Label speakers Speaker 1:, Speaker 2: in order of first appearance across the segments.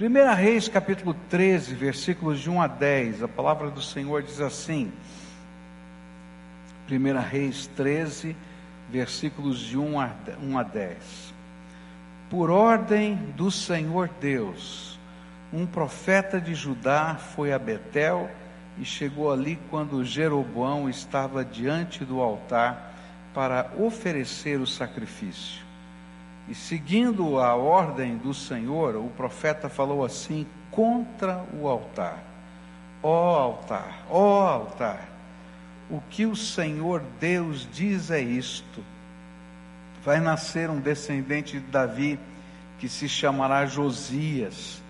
Speaker 1: 1 Reis capítulo 13, versículos de 1 a 10, a palavra do Senhor diz assim: 1 Reis 13, versículos de 1 a, 1 a 10. Por ordem do Senhor Deus, um profeta de Judá foi a Betel e chegou ali quando Jeroboão estava diante do altar para oferecer o sacrifício. E seguindo a ordem do Senhor, o profeta falou assim contra o altar: Ó altar, ó altar, o que o Senhor Deus diz é isto: vai nascer um descendente de Davi que se chamará Josias,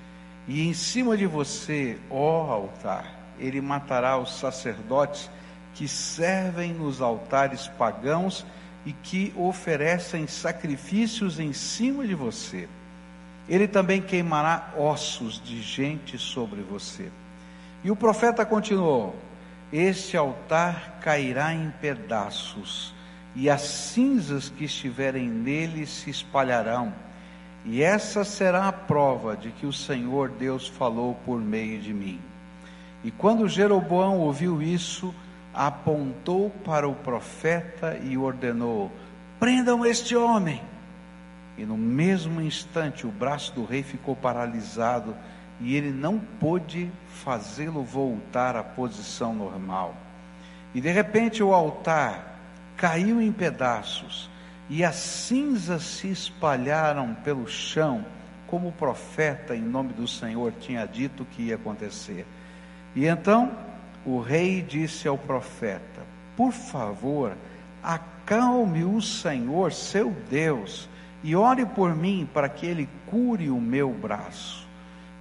Speaker 1: e em cima de você, ó altar, ele matará os sacerdotes que servem nos altares pagãos e que oferecem sacrifícios em cima de você. Ele também queimará ossos de gente sobre você. E o profeta continuou: Este altar cairá em pedaços, e as cinzas que estiverem nele se espalharão. E essa será a prova de que o Senhor Deus falou por meio de mim. E quando Jeroboão ouviu isso, apontou para o profeta e ordenou: prendam este homem. E no mesmo instante o braço do rei ficou paralisado e ele não pôde fazê-lo voltar à posição normal. E de repente o altar caiu em pedaços e as cinzas se espalharam pelo chão, como o profeta, em nome do Senhor, tinha dito que ia acontecer. E então o rei disse ao profeta: Por favor, acalme o Senhor, seu Deus, e ore por mim para que ele cure o meu braço.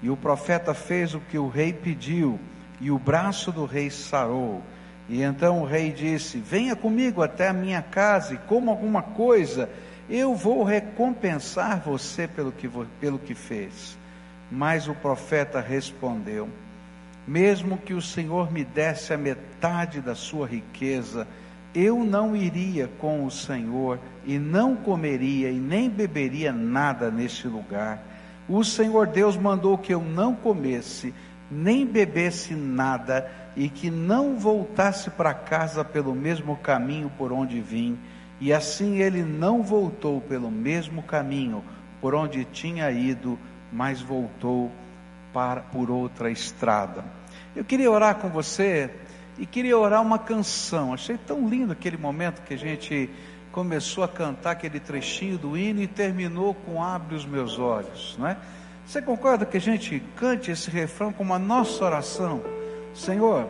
Speaker 1: E o profeta fez o que o rei pediu, e o braço do rei sarou. E então o rei disse: Venha comigo até a minha casa e coma alguma coisa, eu vou recompensar você pelo que, pelo que fez. Mas o profeta respondeu: mesmo que o Senhor me desse a metade da sua riqueza, eu não iria com o Senhor e não comeria e nem beberia nada neste lugar. O Senhor Deus mandou que eu não comesse, nem bebesse nada e que não voltasse para casa pelo mesmo caminho por onde vim. E assim ele não voltou pelo mesmo caminho por onde tinha ido, mas voltou para, por outra estrada. Eu queria orar com você e queria orar uma canção. Achei tão lindo aquele momento que a gente começou a cantar aquele trechinho do hino e terminou com Abre os meus olhos, não é? Você concorda que a gente cante esse refrão como a nossa oração? Senhor,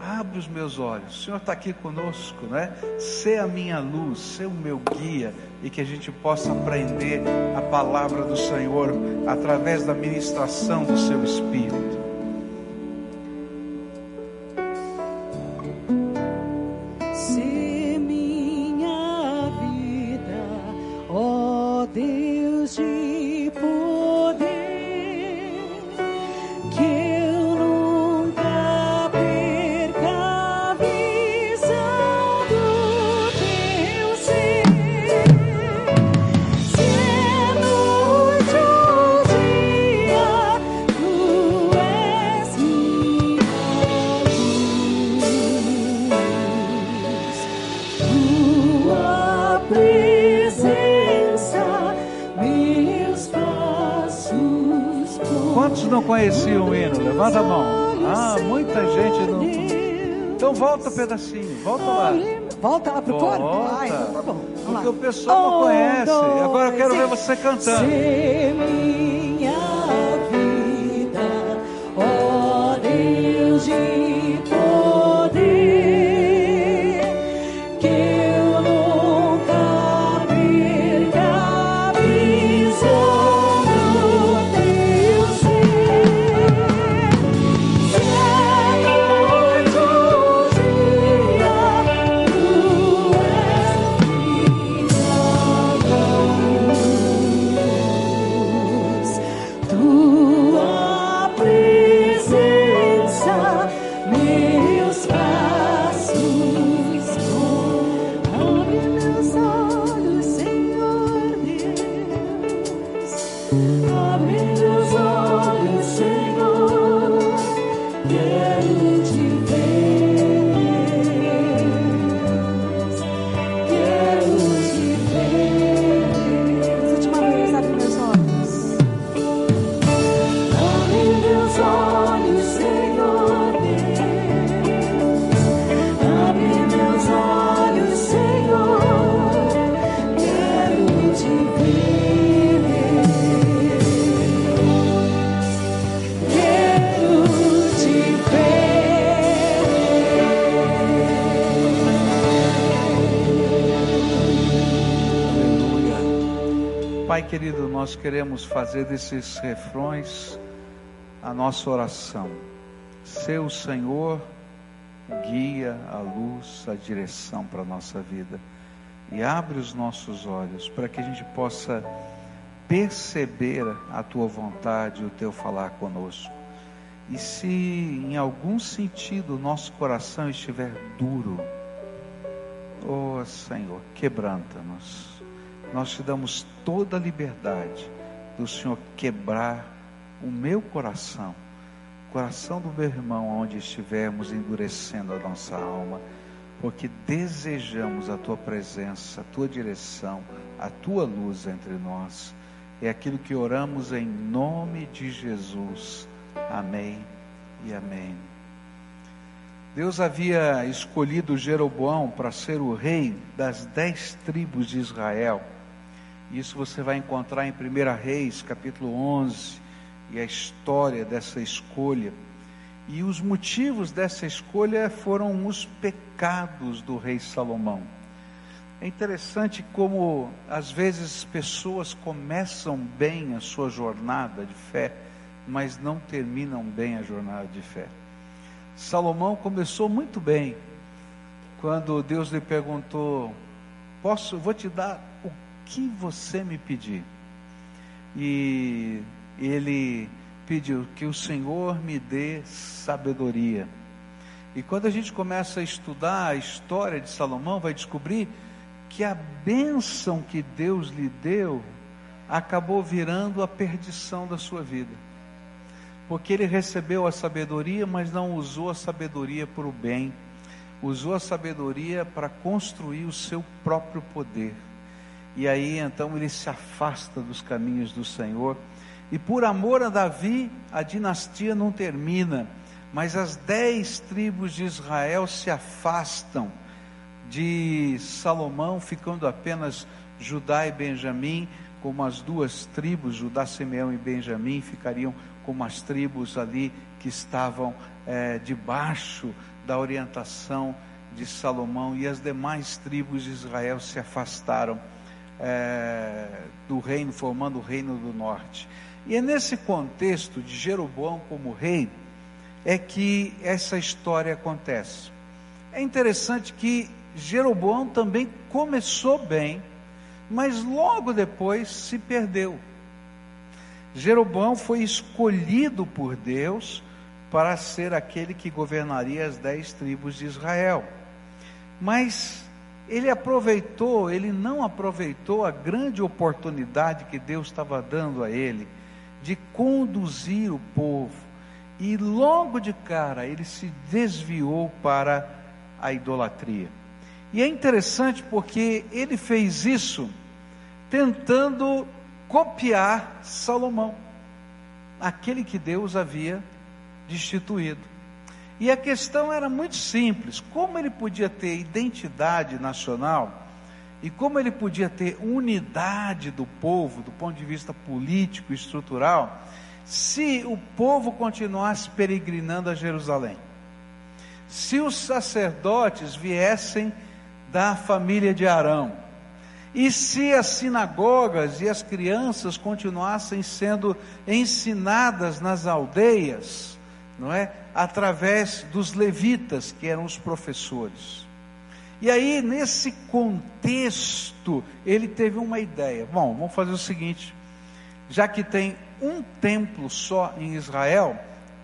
Speaker 1: abre os meus olhos, o Senhor está aqui conosco, né? Ser a minha luz, ser o meu guia e que a gente possa aprender a palavra do Senhor através da ministração do seu Espírito. Pedacinho. Volta lá.
Speaker 2: Volta lá pro
Speaker 1: Volta.
Speaker 2: corpo? Ai, então tá bom.
Speaker 1: Porque o pessoal não
Speaker 2: Um,
Speaker 1: conhece. Agora eu quero ver você cantando. Querido, nós queremos fazer desses refrões a nossa oração. Seu Senhor guia a luz, a direção para a nossa vida. E abre os nossos olhos para que a gente possa perceber a tua vontade, o teu falar conosco. E se em algum sentido nosso coração estiver duro, oh Senhor, quebranta-nos. Nós te damos toda a liberdade do Senhor quebrar o meu coração, o coração do meu irmão, onde estivermos endurecendo a nossa alma, porque desejamos a tua presença, a tua direção, a tua luz entre nós. É aquilo que oramos em nome de Jesus. Amém e amém. Deus havia escolhido Jeroboão para ser o rei das dez tribos de Israel. Isso você vai encontrar em 1 Reis, capítulo 11, e a história dessa escolha. E os motivos dessa escolha foram os pecados do rei Salomão. É interessante como às vezes pessoas começam bem a sua jornada de fé, mas não terminam bem a jornada de fé. Salomão começou muito bem, quando Deus lhe perguntou: "Posso, vou te dar que você me pedir?" E ele pediu que o Senhor me dê sabedoria. E quando a gente começa a estudar a história de Salomão, vai descobrir que a bênção que Deus lhe deu acabou virando a perdição da sua vida porque ele recebeu a sabedoria, mas não usou a sabedoria para o bem, usou a sabedoria para construir o seu próprio poder. E aí então ele se afasta dos caminhos do Senhor. E por amor a Davi, a dinastia não termina, mas as dez tribos de Israel se afastam de Salomão, ficando apenas Judá e Benjamim, como as duas tribos, Judá, Simeão e Benjamim, ficariam como as tribos ali que estavam é, debaixo da orientação de Salomão. E as demais tribos de Israel se afastaram é, do reino, formando o reino do norte. E é nesse contexto de Jeroboão como rei é que essa história acontece. É interessante que Jeroboão também começou bem, mas logo depois se perdeu. Jeroboão foi escolhido por Deus para ser aquele que governaria as dez tribos de Israel. Mas ele aproveitou, ele não aproveitou a grande oportunidade que Deus estava dando a ele de conduzir o povo. E logo de cara ele se desviou para a idolatria. E é interessante porque ele fez isso tentando copiar Salomão, aquele que Deus havia destituído. E a questão era muito simples: como ele podia ter identidade nacional e como ele podia ter unidade do povo do ponto de vista político e estrutural, se o povo continuasse peregrinando a Jerusalém? Se os sacerdotes viessem da família de Arão, e se as sinagogas e as crianças continuassem sendo ensinadas nas aldeias, não é? Através dos levitas, que eram os professores. E aí, nesse contexto, ele teve uma ideia. Bom, vamos fazer o seguinte: já que tem um templo só em Israel,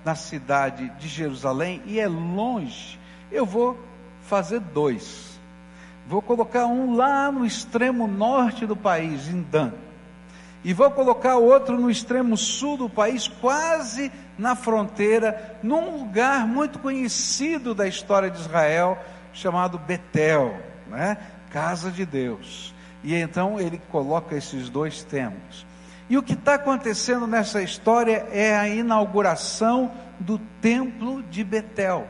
Speaker 1: na cidade de Jerusalém, e é longe, eu vou fazer dois. Vou colocar um lá no extremo norte do país, em Dan. E vou colocar outro no extremo sul do país, quase na fronteira, num lugar muito conhecido da história de Israel, chamado Betel, né? Casa de Deus. E então ele coloca esses dois templos. E o que está acontecendo nessa história é a inauguração do templo de Betel.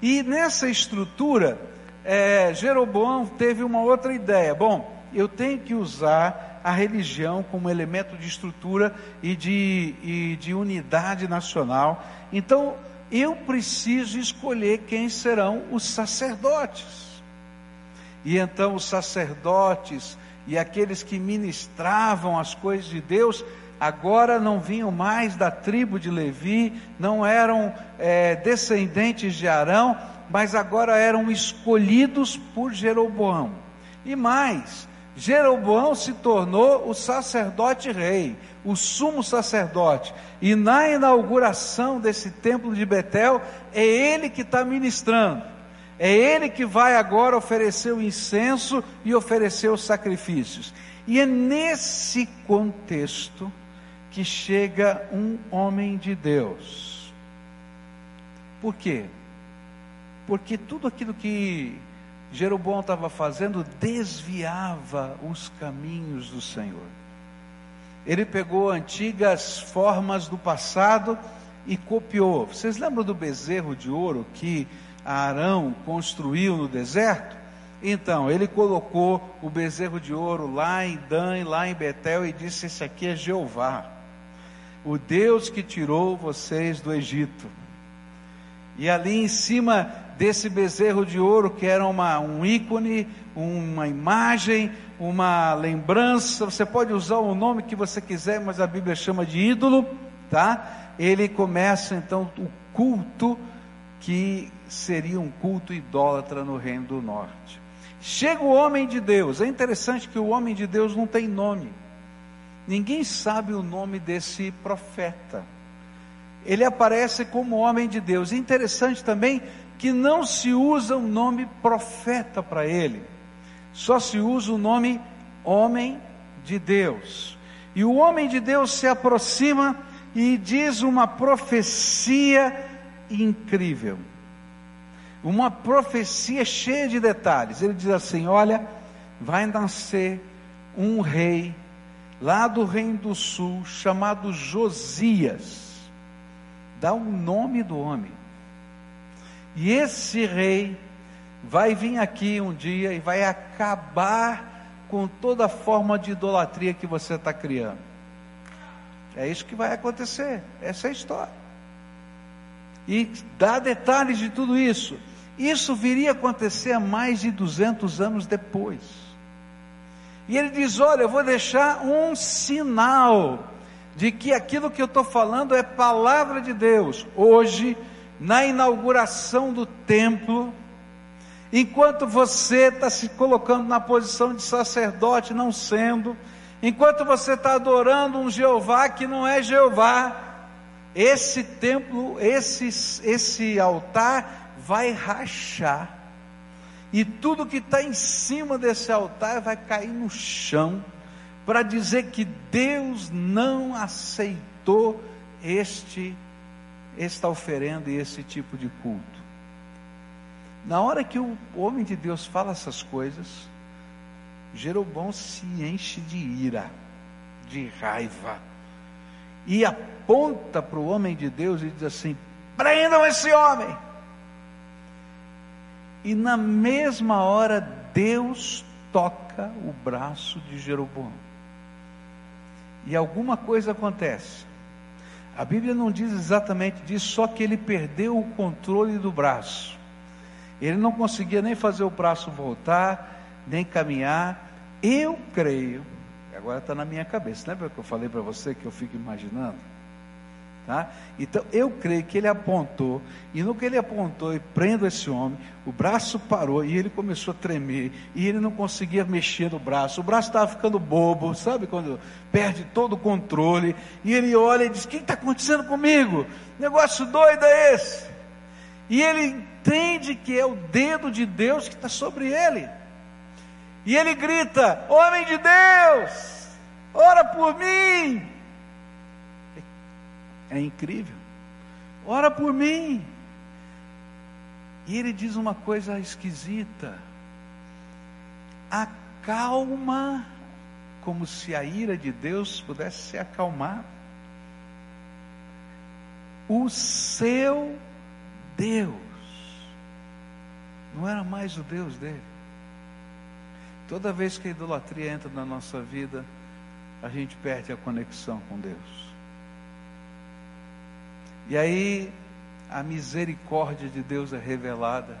Speaker 1: E nessa estrutura, é, Jeroboão teve uma outra ideia. Bom, eu tenho que usar a religião como elemento de estrutura e de, e de unidade nacional. Então, eu preciso escolher quem serão os sacerdotes. E então os sacerdotes e aqueles que ministravam as coisas de Deus, agora não vinham mais da tribo de Levi, não eram é, descendentes de Arão, mas agora eram escolhidos por Jeroboão. E mais, Jeroboão se tornou o sacerdote rei, o sumo sacerdote. E na inauguração desse templo de Betel, é ele que está ministrando. É ele que vai agora oferecer o incenso e oferecer os sacrifícios. E é nesse contexto que chega um homem de Deus. Por quê? Porque tudo aquilo que Jeroboão estava fazendo desviava os caminhos do Senhor. Ele pegou antigas formas do passado e copiou. Vocês lembram do bezerro de ouro que Arão construiu no deserto? Então, ele colocou o bezerro de ouro lá em Dan, lá em Betel, e disse: Esse aqui é Jeová, o Deus que tirou vocês do Egito. E ali em cima desse bezerro de ouro, que era uma, um ícone, uma imagem, uma lembrança, você pode usar o nome que você quiser, mas a Bíblia chama de ídolo, tá? Ele começa então o culto que seria um culto idólatra no reino do norte. Chega o homem de Deus. É interessante que o homem de Deus não tem nome. Ninguém sabe o nome desse profeta. Ele aparece como homem de Deus. interessante também que não se usa o nome profeta para ele. Só se usa o nome homem de Deus. E o homem de Deus se aproxima e diz uma profecia incrível uma profecia cheia de detalhes. Ele diz assim: Olha, vai nascer um rei lá do Reino do Sul chamado Josias. Dá o nome do homem. E esse rei vai vir aqui um dia e vai acabar com toda forma de idolatria que você está criando. É isso que vai acontecer. Essa é a história. E dá detalhes de tudo isso. Isso viria a acontecer mais de 200 anos depois. E ele diz: Olha, eu vou deixar um sinal de que aquilo que eu estou falando é palavra de Deus. Hoje, na inauguração do templo, enquanto você está se colocando na posição de sacerdote, não sendo, enquanto você está adorando um Jeová que não é Jeová, esse templo, esse, esse altar vai rachar, e tudo que está em cima desse altar vai cair no chão, para dizer que Deus não aceitou este, esta oferenda e esse tipo de culto. Na hora que o homem de Deus fala essas coisas, Jeroboão se enche de ira, de raiva, e aponta para o homem de Deus e diz assim: prendam esse homem. E na mesma hora, Deus toca o braço de Jeroboão. E alguma coisa acontece. A Bíblia não diz exatamente disso, só que ele perdeu o controle do braço. Ele não conseguia nem fazer o braço voltar, nem caminhar. Eu creio, agora está na minha cabeça, lembra que eu falei para você que eu fico imaginando? Tá? Então eu creio que ele apontou, e no que ele apontou e prendo esse homem, o braço parou e ele começou a tremer, e ele não conseguia mexer no braço, o braço estava ficando bobo, sabe quando perde todo o controle, e ele olha e diz: O que está acontecendo comigo? Negócio doido é esse? E ele entende que é o dedo de Deus que está sobre ele, e ele grita: Homem de Deus, ora por mim. É incrível. Ora por mim. E ele diz uma coisa esquisita. Acalma, como se a ira de Deus pudesse se acalmar. O seu Deus não era mais o Deus dele. Toda vez que a idolatria entra na nossa vida, a gente perde a conexão com Deus. E aí a misericórdia de Deus é revelada.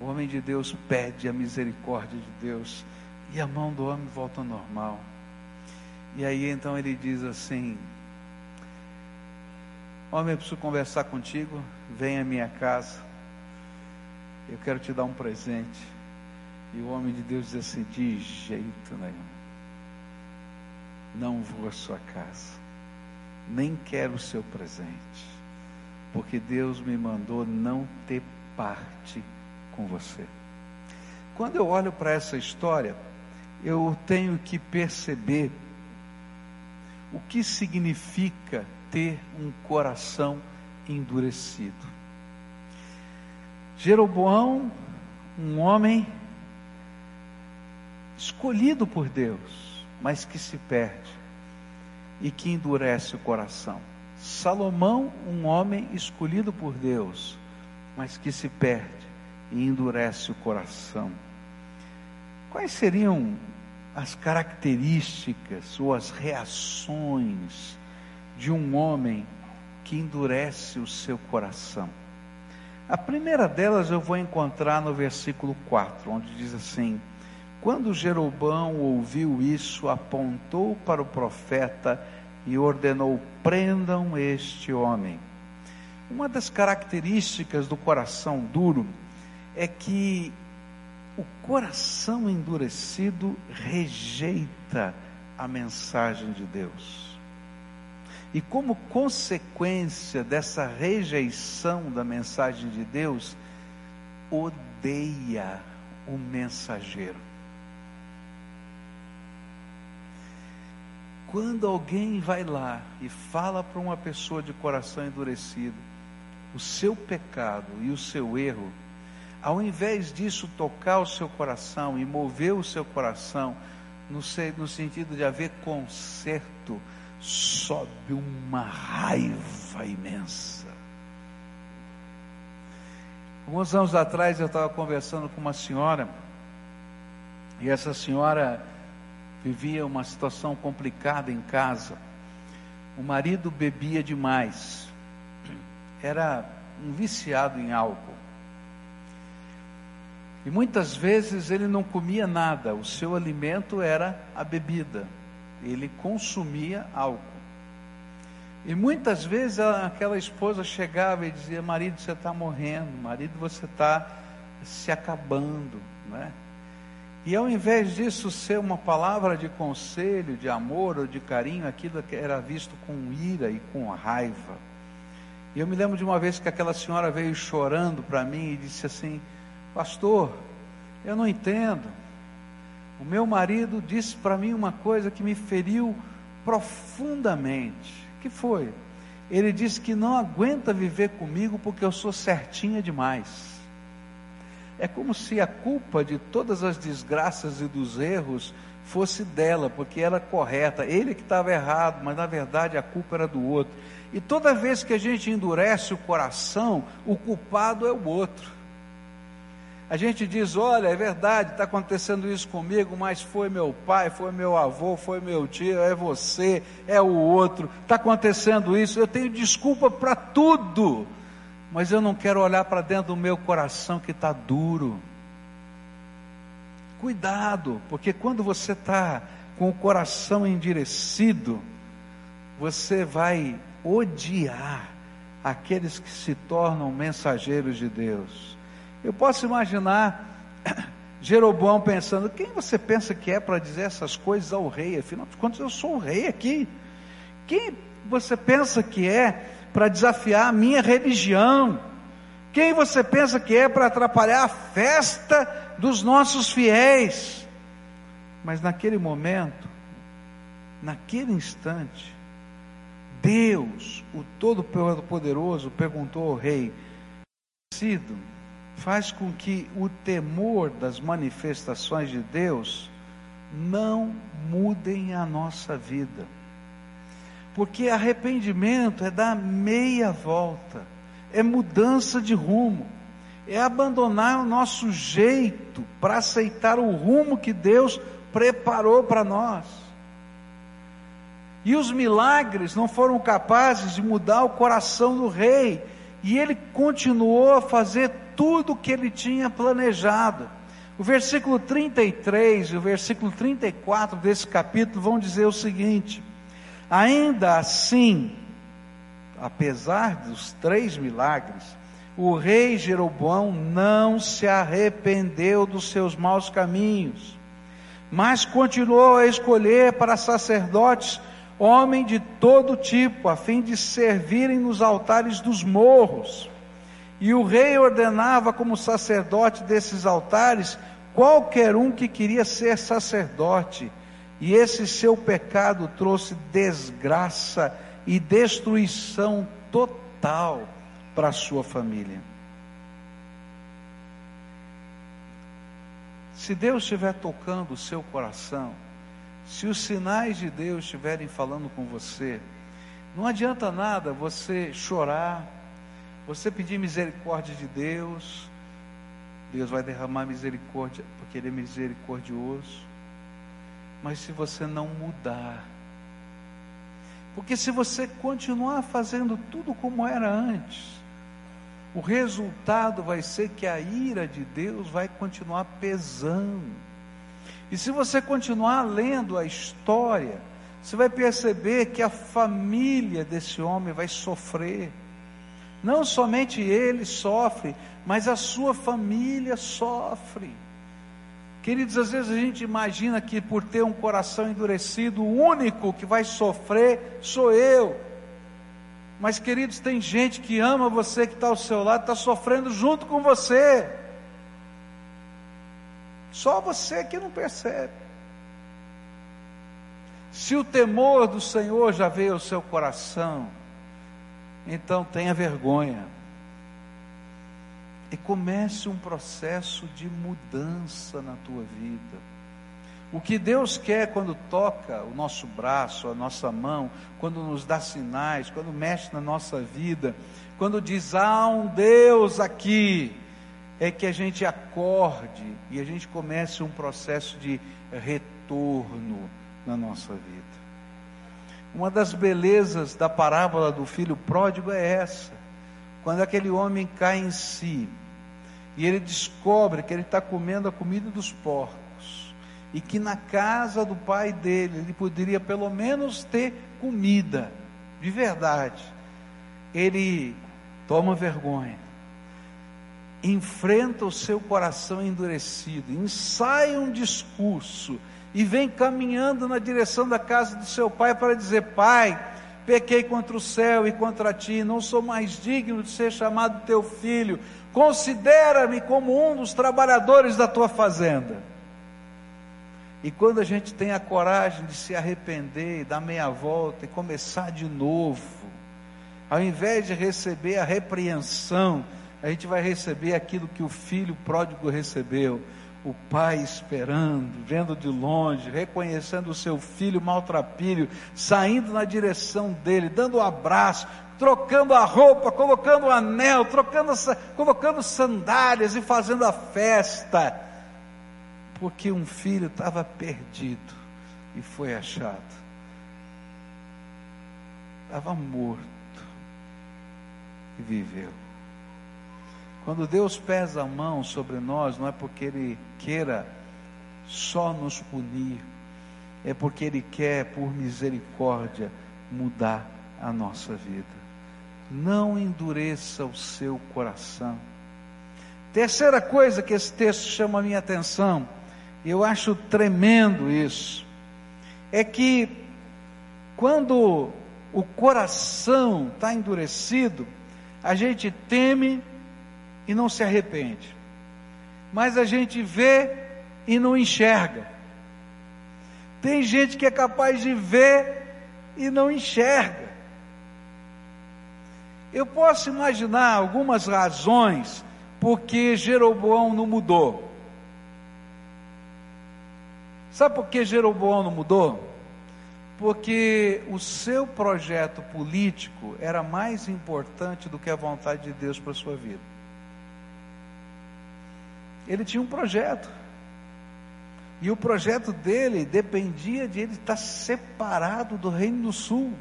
Speaker 1: O homem de Deus pede a misericórdia de Deus. E a mão do homem volta ao normal. E aí então ele diz assim: Homem, eu preciso conversar contigo. Vem à minha casa. Eu quero te dar um presente. E o homem de Deus diz assim: De jeito nenhum. Não vou à sua casa. Nem quero o seu presente. Porque Deus me mandou não ter parte com você. Quando eu olho para essa história, eu tenho que perceber o que significa ter um coração endurecido. Jeroboão, um homem escolhido por Deus, mas que se perde e que endurece o coração. Salomão, um homem escolhido por Deus, mas que se perde e endurece o coração. Quais seriam as características ou as reações de um homem que endurece o seu coração? A primeira delas eu vou encontrar no versículo 4, onde diz assim: Quando Jeroboão ouviu isso, apontou para o profeta e ordenou: prendam este homem. Uma das características do coração duro é que o coração endurecido rejeita a mensagem de Deus. E como consequência dessa rejeição da mensagem de Deus, odeia o mensageiro. Quando alguém vai lá e fala para uma pessoa de coração endurecido o seu pecado e o seu erro, ao invés disso tocar o seu coração e mover o seu coração, no, no sentido de haver conserto, sobe uma raiva imensa. Alguns anos atrás eu estava conversando com uma senhora, e essa senhora vivia uma situação complicada em casa. O marido bebia demais, era um viciado em álcool. E muitas vezes ele não comia nada, o seu alimento era a bebida. Ele consumia álcool. E muitas vezes aquela esposa chegava e dizia: Marido, você está morrendo, marido, você está se acabando. Né? E ao invés disso ser uma palavra de conselho, de amor ou de carinho, aquilo era visto com ira e com raiva. E eu me lembro de uma vez que aquela senhora veio chorando para mim e disse assim: Pastor, eu não entendo. O meu marido disse para mim uma coisa que me feriu profundamente. Que foi? Ele disse que não aguenta viver comigo porque eu sou certinha demais. É como se a culpa de todas as desgraças e dos erros fosse dela, porque era correta. Ele que estava errado, mas na verdade a culpa era do outro. E toda vez que a gente endurece o coração, o culpado é o outro. A gente diz: olha, é verdade, está acontecendo isso comigo, mas foi meu pai, foi meu avô, foi meu tio, é você, é o outro, está acontecendo isso, eu tenho desculpa para tudo, mas eu não quero olhar para dentro do meu coração que está duro. Cuidado, porque quando você está com o coração endirecido, você vai odiar aqueles que se tornam mensageiros de Deus. Eu posso imaginar Jeroboão pensando: quem você pensa que é para dizer essas coisas ao rei? Afinal de contas, eu sou o rei aqui. Quem você pensa que é para desafiar a minha religião? Quem você pensa que é para atrapalhar a festa dos nossos fiéis? Mas naquele momento, naquele instante, Deus, o Todo-Poderoso, perguntou ao rei: Sido, faz com que o temor das manifestações de Deus não mudem a nossa vida. Porque arrependimento é dar meia volta, é mudança de rumo, é abandonar o nosso jeito para aceitar o rumo que Deus preparou para nós. E os milagres não foram capazes de mudar o coração do rei, e ele continuou a fazer tudo o que ele tinha planejado. O versículo 33 e o versículo 34 desse capítulo vão dizer o seguinte: Ainda assim, apesar dos três milagres, o rei Jeroboão não se arrependeu dos seus maus caminhos, mas continuou a escolher para sacerdotes homem de todo tipo, a fim de servirem nos altares dos morros. E o rei ordenava como sacerdote desses altares qualquer um que queria ser sacerdote. E esse seu pecado trouxe desgraça e destruição total para a sua família. Se Deus estiver tocando o seu coração, se os sinais de Deus estiverem falando com você, não adianta nada você chorar, você pedir misericórdia de Deus, Deus vai derramar misericórdia, porque Ele é misericordioso. Mas se você não mudar, porque se você continuar fazendo tudo como era antes, o resultado vai ser que a ira de Deus vai continuar pesando. E se você continuar lendo a história, você vai perceber que a família desse homem vai sofrer. Não somente ele sofre, mas a sua família sofre. Queridos, às vezes a gente imagina que por ter um coração endurecido, o único que vai sofrer sou eu. Mas, queridos, tem gente que ama você, que está ao seu lado, está sofrendo junto com você. Só você que não percebe. Se o temor do Senhor já veio ao seu coração, então tenha vergonha. E comece um processo de mudança na tua vida. O que Deus quer quando toca o nosso braço, a nossa mão, quando nos dá sinais, quando mexe na nossa vida, quando diz: há um Deus aqui, é que a gente acorde e a gente comece um processo de retorno na nossa vida. Uma das belezas da parábola do filho pródigo é essa. Quando aquele homem cai em si e ele descobre que ele está comendo a comida dos porcos. E que na casa do pai dele ele poderia pelo menos ter comida. De verdade, ele toma vergonha. Enfrenta o seu coração endurecido, ensaia um discurso. E vem caminhando na direção da casa do seu pai para dizer: Pai, pequei contra o céu e contra ti, não sou mais digno de ser chamado teu filho, considera-me como um dos trabalhadores da tua fazenda. E quando a gente tem a coragem de se arrepender dar meia volta e começar de novo, ao invés de receber a repreensão, a gente vai receber aquilo que o filho pródigo recebeu. O pai esperando, vendo de longe, reconhecendo o seu filho maltrapilho, saindo na direção dele, dando um abraço, trocando a roupa, colocando o um anel, trocando, colocando sandálias e fazendo a festa, porque um filho estava perdido e foi achado, estava morto e viveu. Quando Deus pesa a mão sobre nós, não é porque Ele queira só nos punir, é porque Ele quer, por misericórdia, mudar a nossa vida. Não endureça o seu coração. Terceira coisa que esse texto chama a minha atenção, e eu acho tremendo isso, é que quando o coração está endurecido, a gente teme e não se arrepende. Mas a gente vê e não enxerga. Tem gente que é capaz de ver e não enxerga. Eu posso imaginar algumas razões porque Jeroboão não mudou. Sabe por que Jeroboão não mudou? Porque o seu projeto político era mais importante do que a vontade de Deus para a sua vida. Ele tinha um projeto. E o projeto dele dependia de ele estar separado do Reino do Sul.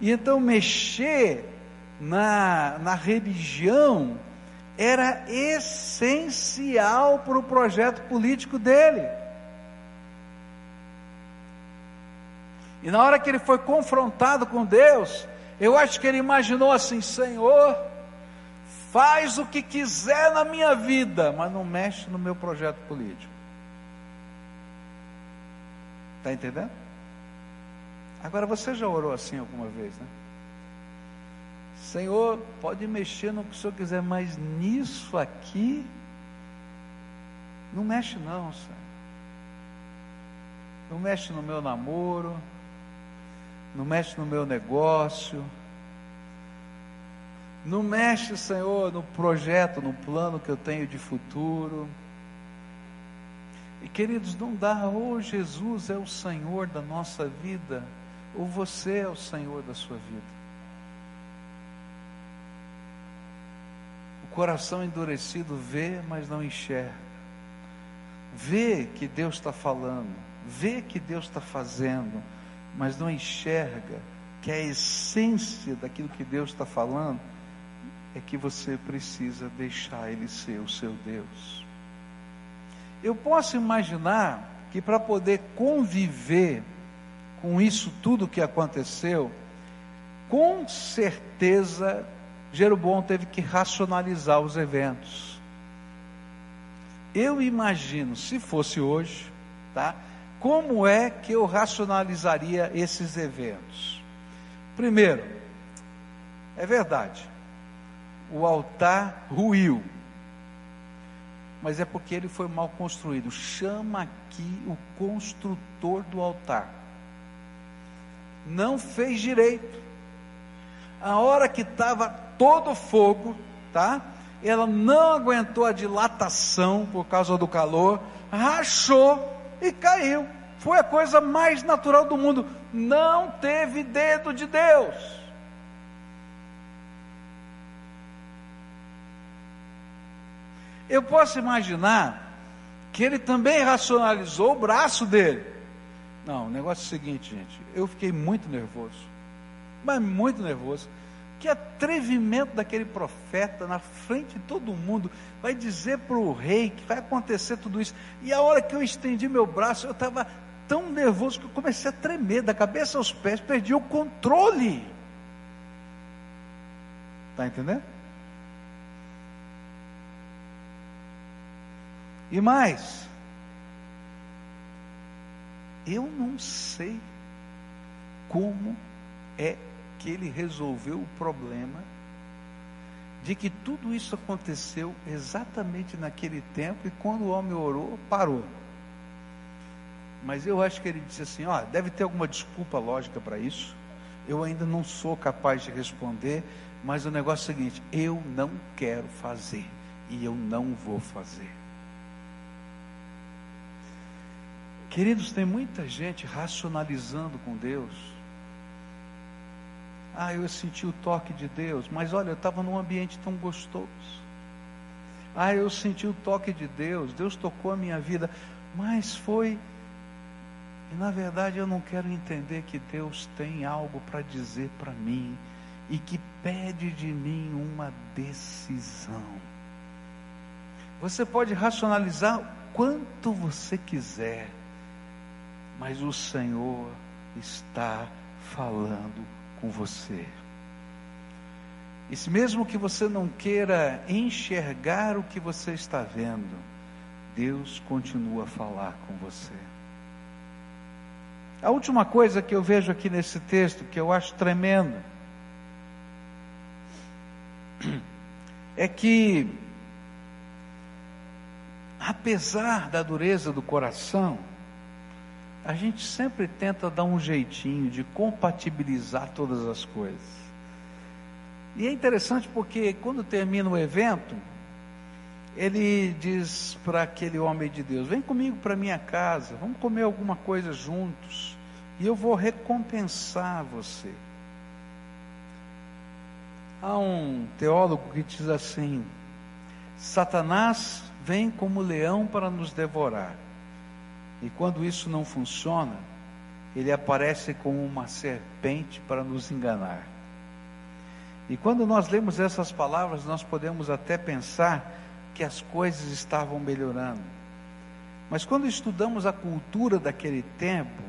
Speaker 1: E então mexer na, na religião era essencial para o projeto político dele. E na hora que ele foi confrontado com Deus, eu acho que ele imaginou assim: Senhor, faz o que quiser na minha vida, mas não mexe no meu projeto político. Está entendendo? Agora você já orou assim alguma vez, né? Senhor, pode mexer no que o Senhor quiser, mas nisso aqui, não mexe não, Senhor. Não mexe no meu namoro, não mexe no meu negócio, não mexe, Senhor, no projeto, no plano que eu tenho de futuro. E queridos, não dá, ou Jesus é o Senhor da nossa vida, ou você é o Senhor da sua vida. O coração endurecido vê, mas não enxerga. Vê que Deus está falando, vê que Deus está fazendo, mas não enxerga que a essência daquilo que Deus está falando é que você precisa deixar Ele ser o seu Deus. Eu posso imaginar que para poder conviver com isso tudo que aconteceu, com certeza Jeroboão teve que racionalizar os eventos. Eu imagino, se fosse hoje, tá? Como é que eu racionalizaria esses eventos? Primeiro, é verdade, o altar ruiu, mas é porque ele foi mal construído. Chama aqui o construtor do altar. Não fez direito. A hora que estava todo fogo, tá? Ela não aguentou a dilatação por causa do calor, rachou e caiu. Foi a coisa mais natural do mundo. Não teve dedo de Deus. Eu posso imaginar que ele também racionalizou o braço dele. Não, o negócio é o seguinte, gente. Eu fiquei muito nervoso. Mas muito nervoso. Que atrevimento daquele profeta na frente de todo mundo, vai dizer para o rei que vai acontecer tudo isso. E a hora que eu estendi meu braço, eu estava tão nervoso que eu comecei a tremer, da cabeça aos pés, perdi o controle. Está entendendo? E mais, eu não sei como é que ele resolveu o problema de que tudo isso aconteceu exatamente naquele tempo e quando o homem orou, parou. Mas eu acho que ele disse assim: ó, deve ter alguma desculpa lógica para isso. Eu ainda não sou capaz de responder, mas o negócio é o seguinte: eu não quero fazer e eu não vou fazer. Queridos, tem muita gente racionalizando com Deus ah, eu senti o toque de Deus, mas olha, eu estava num ambiente tão gostoso. Ah, eu senti o toque de Deus, Deus tocou a minha vida, mas foi. E na verdade eu não quero entender que Deus tem algo para dizer para mim e que pede de mim uma decisão. Você pode racionalizar quanto você quiser, mas o Senhor está falando com você. E mesmo que você não queira enxergar o que você está vendo, Deus continua a falar com você. A última coisa que eu vejo aqui nesse texto, que eu acho tremendo, é que, apesar da dureza do coração, a gente sempre tenta dar um jeitinho de compatibilizar todas as coisas. E é interessante porque quando termina o evento, ele diz para aquele homem de Deus: Vem comigo para minha casa, vamos comer alguma coisa juntos, e eu vou recompensar você. Há um teólogo que diz assim: Satanás vem como leão para nos devorar. E quando isso não funciona, ele aparece como uma serpente para nos enganar. E quando nós lemos essas palavras, nós podemos até pensar que as coisas estavam melhorando. Mas quando estudamos a cultura daquele tempo,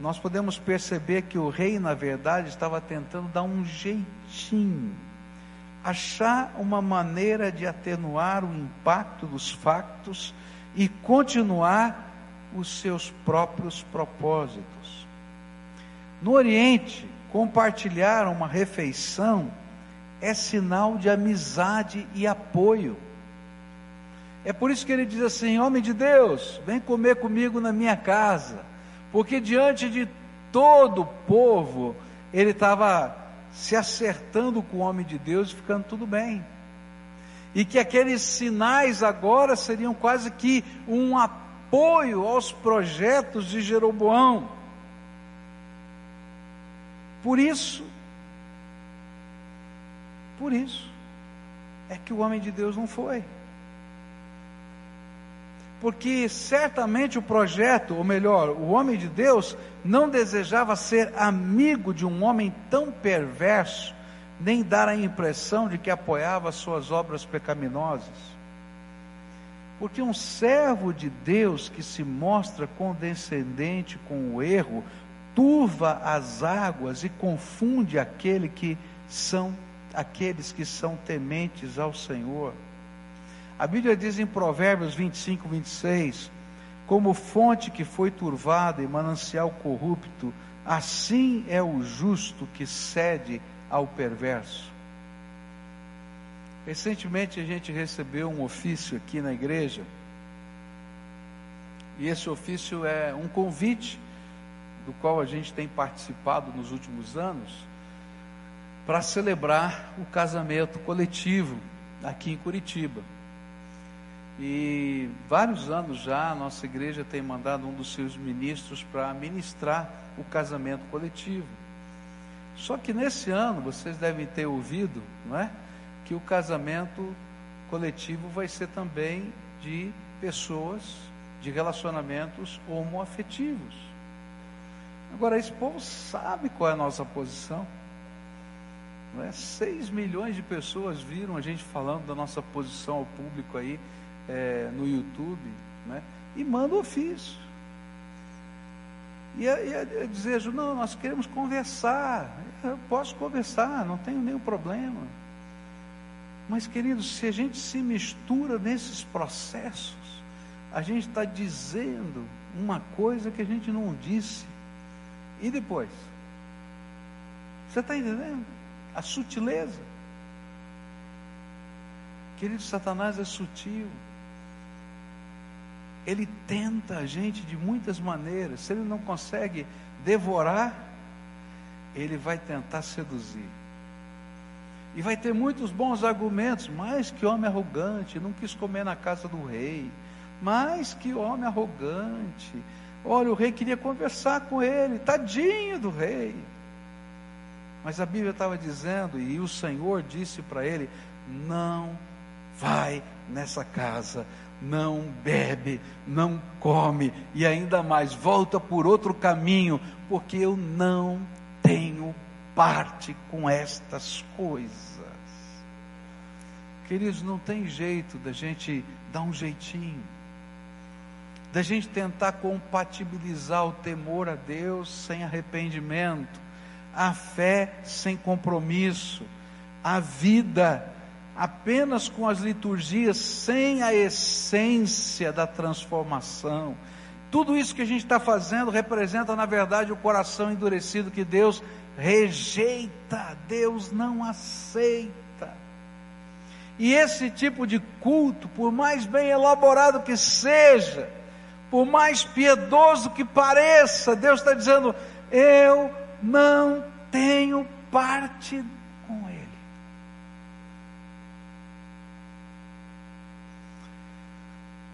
Speaker 1: nós podemos perceber que o rei, na verdade, estava tentando dar um jeitinho, achar uma maneira de atenuar o impacto dos factos e continuar os seus próprios propósitos. No Oriente, compartilhar uma refeição é sinal de amizade e apoio. É por isso que ele diz assim: Homem de Deus, vem comer comigo na minha casa, porque diante de todo o povo, ele estava se acertando com o homem de Deus e ficando tudo bem. E que aqueles sinais agora seriam quase que um apoio aos projetos de Jeroboão. Por isso, por isso, é que o homem de Deus não foi. Porque certamente o projeto, ou melhor, o homem de Deus, não desejava ser amigo de um homem tão perverso, nem dar a impressão de que apoiava suas obras pecaminosas. Porque um servo de Deus que se mostra condescendente com o erro, turva as águas e confunde aquele que são aqueles que são tementes ao Senhor. A Bíblia diz em Provérbios 25, 26: Como fonte que foi turvada e manancial corrupto, assim é o justo que cede ao perverso. Recentemente a gente recebeu um ofício aqui na igreja, e esse ofício é um convite, do qual a gente tem participado nos últimos anos, para celebrar o casamento coletivo aqui em Curitiba. E vários anos já a nossa igreja tem mandado um dos seus ministros para ministrar o casamento coletivo. Só que nesse ano vocês devem ter ouvido, não é? Que o casamento coletivo vai ser também de pessoas, de relacionamentos homoafetivos. Agora, esse povo sabe qual é a nossa posição. Não é? 6 milhões de pessoas viram a gente falando da nossa posição ao público aí é, no YouTube, né? e manda ofício. E eu desejo, não, nós queremos conversar. Eu posso conversar, não tenho nenhum problema. Mas, queridos, se a gente se mistura nesses processos, a gente está dizendo uma coisa que a gente não disse. E depois? Você está entendendo? a sutileza. Querido, Satanás é sutil. Ele tenta a gente de muitas maneiras. Se ele não consegue devorar, ele vai tentar seduzir. E vai ter muitos bons argumentos, mas que homem arrogante, não quis comer na casa do rei. Mas que homem arrogante. Olha, o rei queria conversar com ele, tadinho do rei. Mas a Bíblia estava dizendo, e o Senhor disse para ele: não vai nessa casa, não bebe, não come, e ainda mais, volta por outro caminho, porque eu não tenho parte com estas coisas. Queridos, não tem jeito da gente dar um jeitinho, da gente tentar compatibilizar o temor a Deus sem arrependimento a fé sem compromisso, a vida apenas com as liturgias, sem a essência da transformação. Tudo isso que a gente está fazendo representa, na verdade, o coração endurecido que Deus rejeita, Deus não aceita. E esse tipo de culto, por mais bem elaborado que seja, por mais piedoso que pareça, Deus está dizendo: eu não tenho parte com Ele.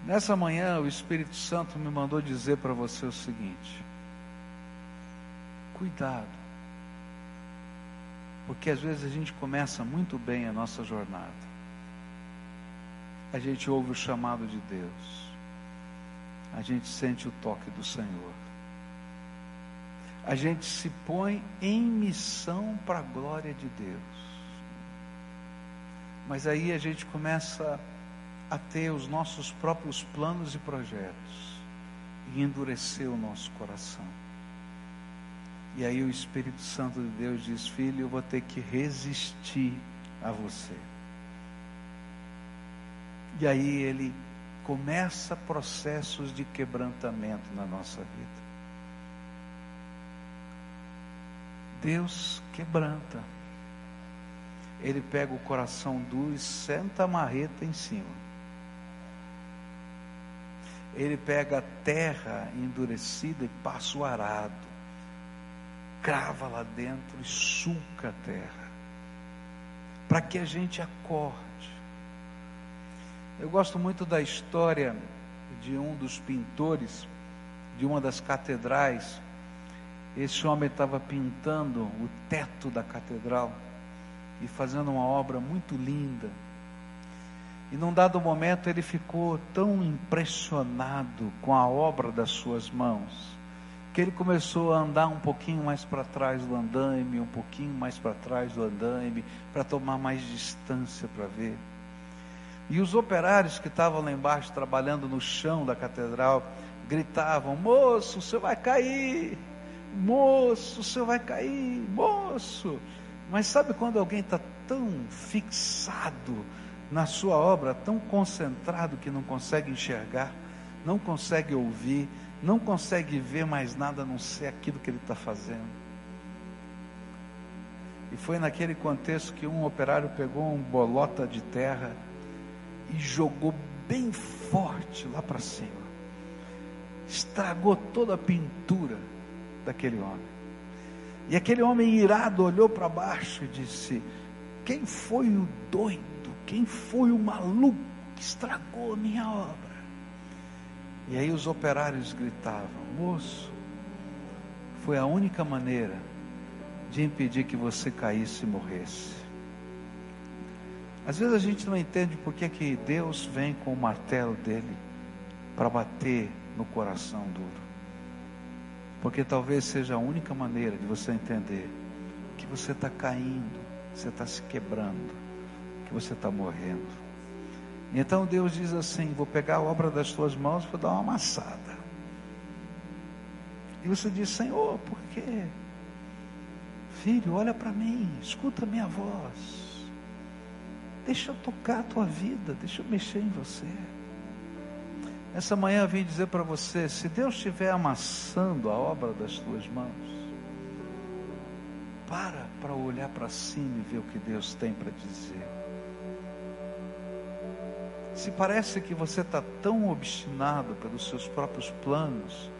Speaker 1: Nessa manhã, o Espírito Santo me mandou dizer para você o seguinte: cuidado, porque às vezes a gente começa muito bem a nossa jornada, a gente ouve o chamado de Deus, a gente sente o toque do Senhor a gente se põe em missão para a glória de Deus. Mas aí a gente começa a ter os nossos próprios planos e projetos e endurecer o nosso coração. E aí o Espírito Santo de Deus diz: Filho, eu vou ter que resistir a você. E aí ele começa processos de quebrantamento na nossa vida. Deus quebranta. Ele pega o coração duro e senta a marreta em cima. Ele pega a terra endurecida e passa o arado. Crava lá dentro e suca a terra. Para que a gente acorde. Eu gosto muito da história de um dos pintores de uma das catedrais. Esse homem estava pintando o teto da catedral e fazendo uma obra muito linda. E num dado momento ele ficou tão impressionado com a obra das suas mãos, que ele começou a andar um pouquinho mais para trás do andaime, um pouquinho mais para trás do andaime, para tomar mais distância para ver. E os operários que estavam lá embaixo trabalhando no chão da catedral gritavam: Moço, o senhor vai cair! Moço, o senhor vai cair! Moço! Mas sabe quando alguém está tão fixado na sua obra, tão concentrado que não consegue enxergar, não consegue ouvir, não consegue ver mais nada a não ser aquilo que ele está fazendo? E foi naquele contexto que um operário pegou um bolota de terra e jogou bem forte lá para cima. Estragou toda a pintura daquele homem. E aquele homem irado olhou para baixo e disse: Quem foi o doido? Quem foi o maluco que estragou a minha obra? E aí os operários gritavam: Moço, foi a única maneira de impedir que você caísse e morresse. Às vezes a gente não entende por que, que Deus vem com o martelo dele para bater no coração duro. Porque talvez seja a única maneira de você entender que você está caindo, você está se quebrando, que você está morrendo. Então Deus diz assim: Vou pegar a obra das tuas mãos e vou dar uma amassada. E você diz: Senhor, por quê? Filho, olha para mim, escuta minha voz. Deixa eu tocar a tua vida, deixa eu mexer em você. Essa manhã eu vim dizer para você: se Deus estiver amassando a obra das tuas mãos, para para olhar para cima e ver o que Deus tem para dizer. Se parece que você está tão obstinado pelos seus próprios planos,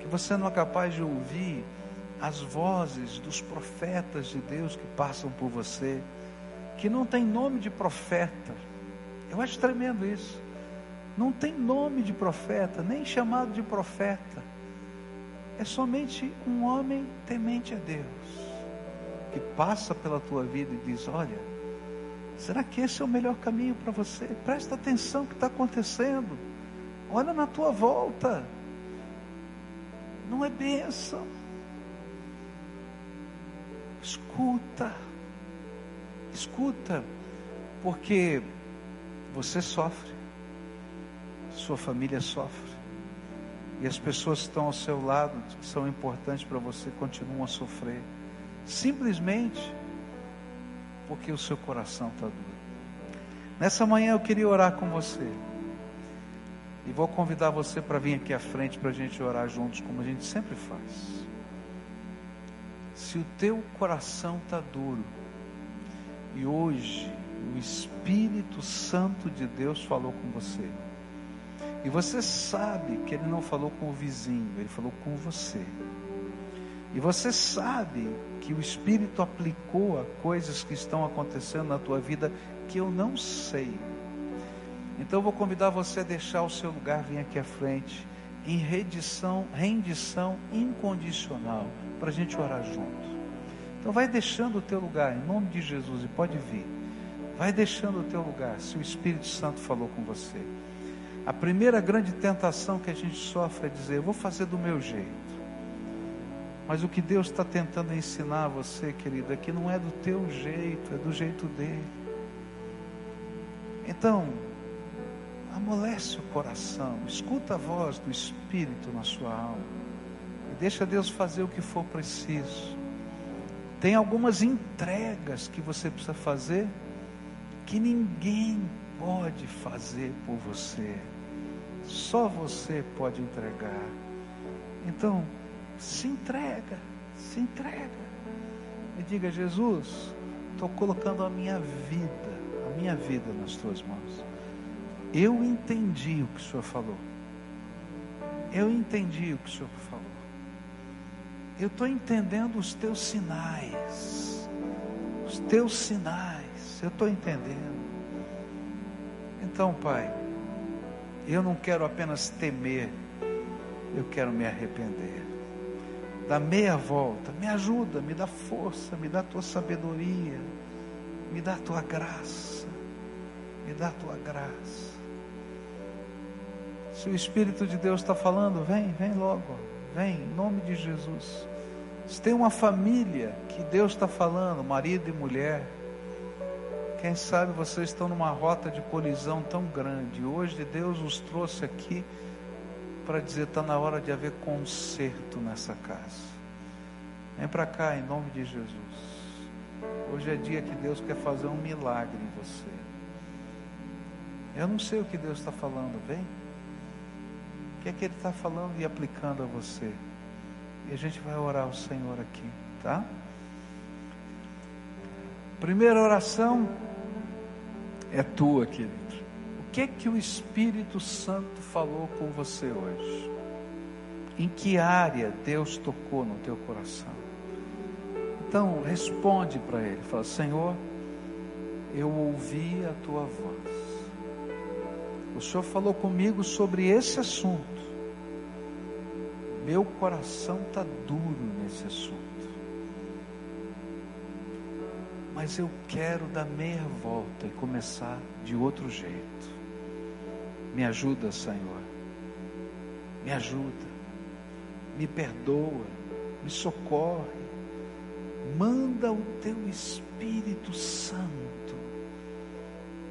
Speaker 1: que você não é capaz de ouvir as vozes dos profetas de Deus que passam por você, que não tem nome de profeta. Eu acho tremendo isso não tem nome de profeta, nem chamado de profeta. É somente um homem temente a Deus, que passa pela tua vida e diz: Olha, será que esse é o melhor caminho para você? Presta atenção no que está acontecendo. Olha na tua volta. Não é bênção. Escuta. Escuta. Porque você sofre sua família sofre. E as pessoas que estão ao seu lado, que são importantes para você, continuam a sofrer. Simplesmente porque o seu coração está duro. Nessa manhã eu queria orar com você. E vou convidar você para vir aqui à frente para a gente orar juntos, como a gente sempre faz. Se o teu coração está duro, e hoje o Espírito Santo de Deus falou com você, e você sabe que ele não falou com o vizinho, ele falou com você. E você sabe que o Espírito aplicou a coisas que estão acontecendo na tua vida que eu não sei. Então eu vou convidar você a deixar o seu lugar, vir aqui à frente, em rendição, rendição incondicional, para a gente orar junto. Então vai deixando o teu lugar, em nome de Jesus, e pode vir. Vai deixando o teu lugar, se o Espírito Santo falou com você. A primeira grande tentação que a gente sofre é dizer: eu vou fazer do meu jeito. Mas o que Deus está tentando ensinar a você, querida, é que não é do teu jeito, é do jeito dele. Então, amolece o coração, escuta a voz do Espírito na sua alma e deixa Deus fazer o que for preciso. Tem algumas entregas que você precisa fazer que ninguém pode fazer por você. Só você pode entregar. Então, se entrega, se entrega. E diga, Jesus, estou colocando a minha vida, a minha vida nas tuas mãos. Eu entendi o que o Senhor falou. Eu entendi o que o Senhor falou. Eu estou entendendo os teus sinais. Os teus sinais. Eu estou entendendo. Então, Pai, eu não quero apenas temer, eu quero me arrepender. Dá meia volta, me ajuda, me dá força, me dá tua sabedoria, me dá tua graça, me dá tua graça. Se o Espírito de Deus está falando, vem, vem logo, vem, em nome de Jesus. Se tem uma família que Deus está falando, marido e mulher, quem sabe vocês estão numa rota de colisão tão grande. Hoje Deus os trouxe aqui para dizer: está na hora de haver conserto nessa casa. Vem para cá em nome de Jesus. Hoje é dia que Deus quer fazer um milagre em você. Eu não sei o que Deus está falando, vem. O que é que Ele está falando e aplicando a você? E a gente vai orar ao Senhor aqui, tá? Primeira oração é tua, querido. Que que o Espírito Santo falou com você hoje? Em que área Deus tocou no teu coração? Então, responde para Ele. Fala, Senhor, eu ouvi a tua voz. O Senhor falou comigo sobre esse assunto. Meu coração está duro nesse assunto. mas eu quero dar meia volta e começar de outro jeito. Me ajuda, Senhor. Me ajuda. Me perdoa. Me socorre. Manda o teu Espírito Santo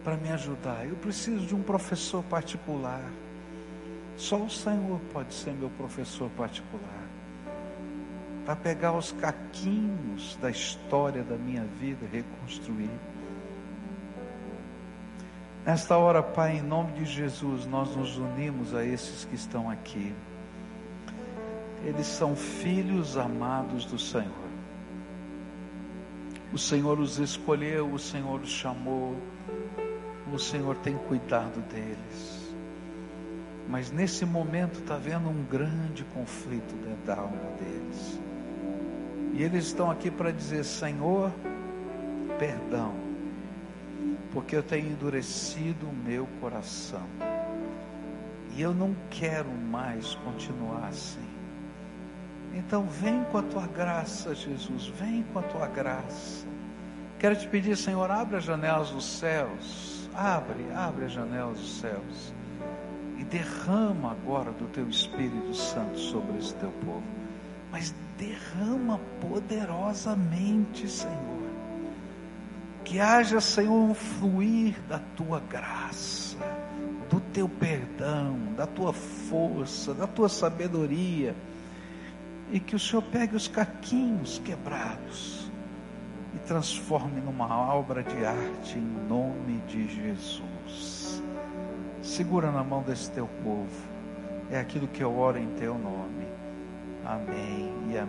Speaker 1: para me ajudar. Eu preciso de um professor particular. Só o Senhor pode ser meu professor particular para pegar os caquinhos da história da minha vida e reconstruir. Nesta hora, Pai, em nome de Jesus, nós nos unimos a esses que estão aqui. Eles são filhos amados do Senhor. O Senhor os escolheu, o Senhor os chamou, o Senhor tem cuidado deles. Mas nesse momento está havendo um grande conflito dentro da alma deles. E eles estão aqui para dizer: Senhor, perdão, porque eu tenho endurecido o meu coração. E eu não quero mais continuar assim. Então vem com a tua graça, Jesus, vem com a tua graça. Quero te pedir, Senhor, abre as janelas dos céus. Abre, abre as janelas dos céus. E derrama agora do teu Espírito Santo sobre esse teu povo. Mas derrama poderosamente, Senhor. Que haja, Senhor, um fluir da tua graça, do teu perdão, da tua força, da tua sabedoria. E que o Senhor pegue os caquinhos quebrados e transforme numa obra de arte em nome de Jesus. Segura na mão desse teu povo. É aquilo que eu oro em teu nome. Amém e amém.